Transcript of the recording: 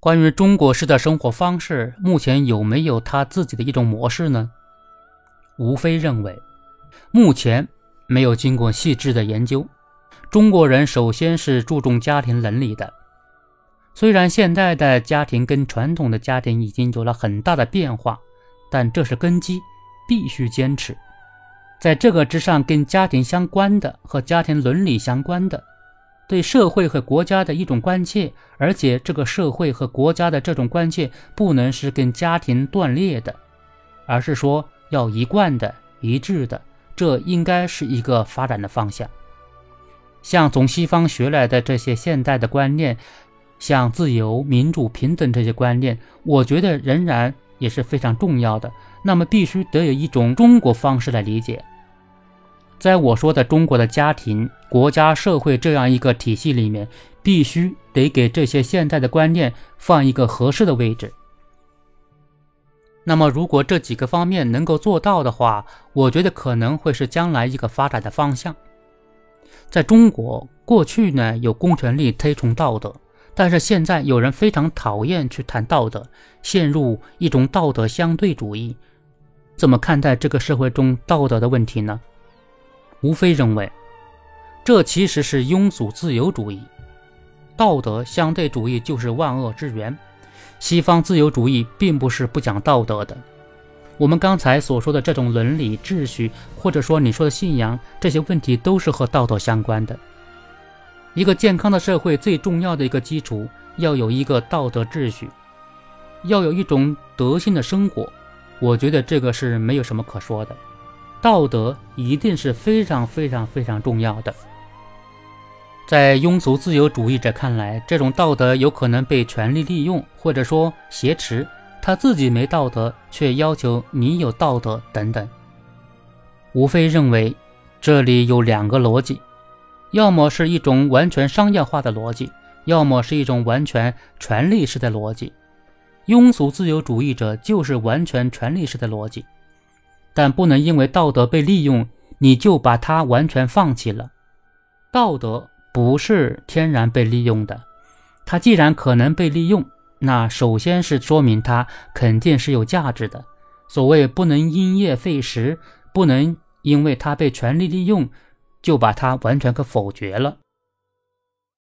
关于中国式的生活方式，目前有没有他自己的一种模式呢？吴非认为，目前没有经过细致的研究。中国人首先是注重家庭伦理的，虽然现代的家庭跟传统的家庭已经有了很大的变化，但这是根基，必须坚持。在这个之上，跟家庭相关的和家庭伦理相关的。对社会和国家的一种关切，而且这个社会和国家的这种关切不能是跟家庭断裂的，而是说要一贯的、一致的，这应该是一个发展的方向。像从西方学来的这些现代的观念，像自由、民主、平等这些观念，我觉得仍然也是非常重要的。那么必须得有一种中国方式来理解。在我说的中国的家庭、国家、社会这样一个体系里面，必须得给这些现代的观念放一个合适的位置。那么，如果这几个方面能够做到的话，我觉得可能会是将来一个发展的方向。在中国过去呢，有公权力推崇道德，但是现在有人非常讨厌去谈道德，陷入一种道德相对主义。怎么看待这个社会中道德的问题呢？吴非认为，这其实是庸俗自由主义，道德相对主义就是万恶之源。西方自由主义并不是不讲道德的。我们刚才所说的这种伦理秩序，或者说你说的信仰，这些问题都是和道德相关的。一个健康的社会最重要的一个基础，要有一个道德秩序，要有一种德性的生活。我觉得这个是没有什么可说的。道德一定是非常非常非常重要的。在庸俗自由主义者看来，这种道德有可能被权力利用，或者说挟持。他自己没道德，却要求你有道德，等等。无非认为，这里有两个逻辑：要么是一种完全商业化的逻辑，要么是一种完全权力式的逻辑。庸俗自由主义者就是完全权力式的逻辑。但不能因为道德被利用，你就把它完全放弃了。道德不是天然被利用的，它既然可能被利用，那首先是说明它肯定是有价值的。所谓不能因噎废食，不能因为它被权力利用，就把它完全给否决了。